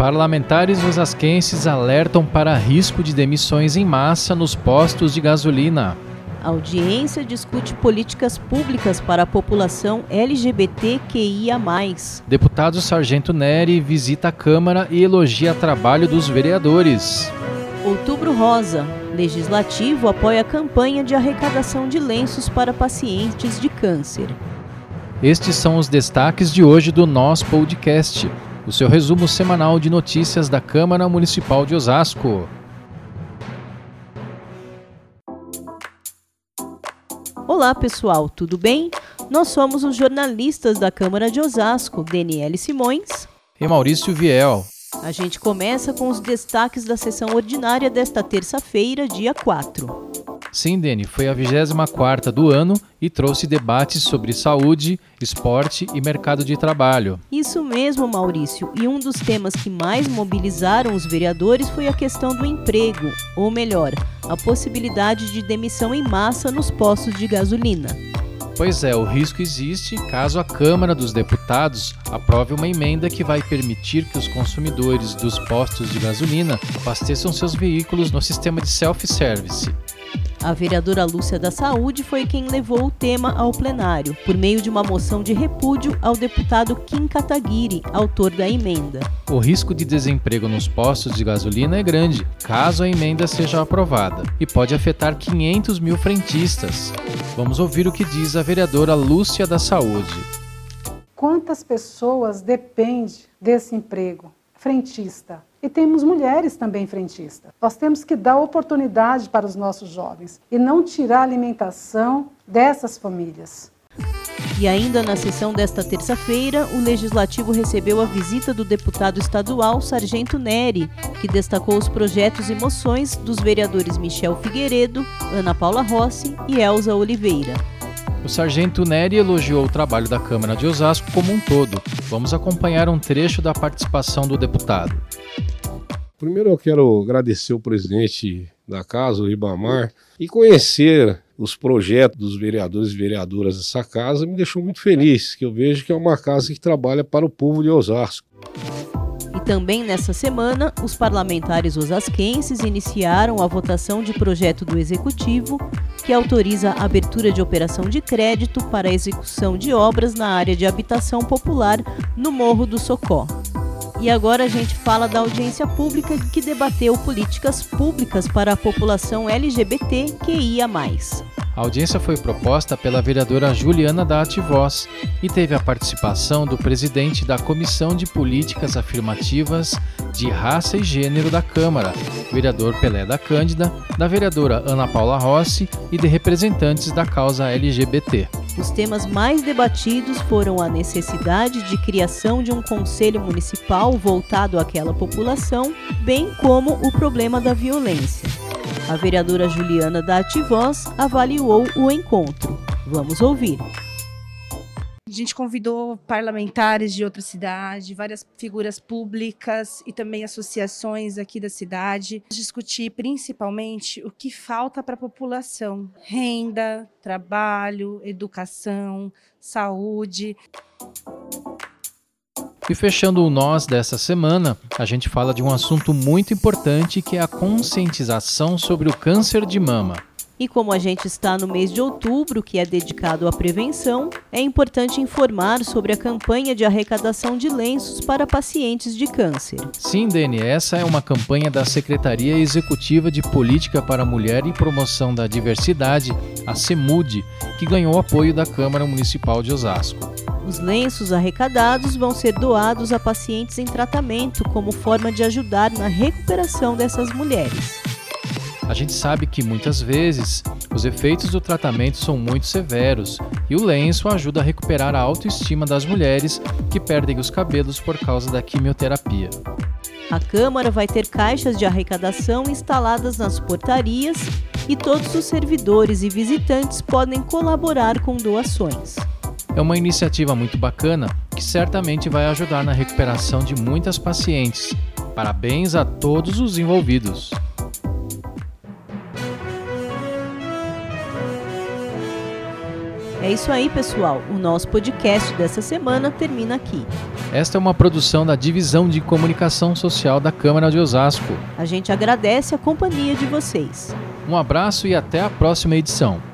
Parlamentares osasquenses alertam para risco de demissões em massa nos postos de gasolina. A audiência discute políticas públicas para a população LGBTQIA. Deputado Sargento Neri visita a Câmara e elogia trabalho dos vereadores. Outubro Rosa. Legislativo apoia a campanha de arrecadação de lenços para pacientes de câncer. Estes são os destaques de hoje do nosso podcast o seu resumo semanal de notícias da Câmara Municipal de Osasco. Olá pessoal, tudo bem? Nós somos os jornalistas da Câmara de Osasco, Daniele Simões e Maurício Viel. A gente começa com os destaques da sessão ordinária desta terça-feira, dia 4. Sim, Dani, foi a 24 do ano e trouxe debates sobre saúde, esporte e mercado de trabalho. Isso mesmo, Maurício. E um dos temas que mais mobilizaram os vereadores foi a questão do emprego, ou melhor, a possibilidade de demissão em massa nos postos de gasolina. Pois é, o risco existe caso a Câmara dos Deputados aprove uma emenda que vai permitir que os consumidores dos postos de gasolina abasteçam seus veículos no sistema de self-service. A vereadora Lúcia da Saúde foi quem levou o tema ao plenário, por meio de uma moção de repúdio ao deputado Kim Kataguiri, autor da emenda. O risco de desemprego nos postos de gasolina é grande, caso a emenda seja aprovada, e pode afetar 500 mil frentistas. Vamos ouvir o que diz a vereadora Lúcia da Saúde. Quantas pessoas dependem desse emprego? Frentista e temos mulheres também frentistas. Nós temos que dar oportunidade para os nossos jovens e não tirar a alimentação dessas famílias. E ainda na sessão desta terça-feira, o Legislativo recebeu a visita do deputado estadual Sargento Neri, que destacou os projetos e moções dos vereadores Michel Figueiredo, Ana Paula Rossi e Elza Oliveira. O sargento Neri elogiou o trabalho da Câmara de Osasco como um todo. Vamos acompanhar um trecho da participação do deputado. Primeiro eu quero agradecer o presidente da casa, o Ribamar, e conhecer os projetos dos vereadores e vereadoras dessa casa me deixou muito feliz, que eu vejo que é uma casa que trabalha para o povo de Osasco. Também nessa semana, os parlamentares osasquenses iniciaram a votação de projeto do Executivo que autoriza a abertura de operação de crédito para a execução de obras na área de habitação popular no Morro do Socó. E agora a gente fala da audiência pública que debateu políticas públicas para a população LGBT QIA+. A audiência foi proposta pela vereadora Juliana da Ativoz e teve a participação do presidente da Comissão de Políticas Afirmativas de Raça e Gênero da Câmara, vereador Pelé da Cândida, da vereadora Ana Paula Rossi e de representantes da causa LGBT. Os temas mais debatidos foram a necessidade de criação de um conselho municipal voltado àquela população, bem como o problema da violência. A vereadora Juliana da Ativoz avaliou o encontro. Vamos ouvir. A gente convidou parlamentares de outra cidade, várias figuras públicas e também associações aqui da cidade, discutir principalmente o que falta para a população: renda, trabalho, educação, saúde. E fechando o nós dessa semana, a gente fala de um assunto muito importante que é a conscientização sobre o câncer de mama. E como a gente está no mês de outubro, que é dedicado à prevenção, é importante informar sobre a campanha de arrecadação de lenços para pacientes de câncer. Sim, Dani, essa é uma campanha da Secretaria Executiva de Política para a Mulher e Promoção da Diversidade, a CEMUD, que ganhou apoio da Câmara Municipal de Osasco. Os lenços arrecadados vão ser doados a pacientes em tratamento como forma de ajudar na recuperação dessas mulheres. A gente sabe que muitas vezes os efeitos do tratamento são muito severos e o lenço ajuda a recuperar a autoestima das mulheres que perdem os cabelos por causa da quimioterapia. A Câmara vai ter caixas de arrecadação instaladas nas portarias e todos os servidores e visitantes podem colaborar com doações. É uma iniciativa muito bacana que certamente vai ajudar na recuperação de muitas pacientes. Parabéns a todos os envolvidos. É isso aí, pessoal. O nosso podcast dessa semana termina aqui. Esta é uma produção da Divisão de Comunicação Social da Câmara de Osasco. A gente agradece a companhia de vocês. Um abraço e até a próxima edição.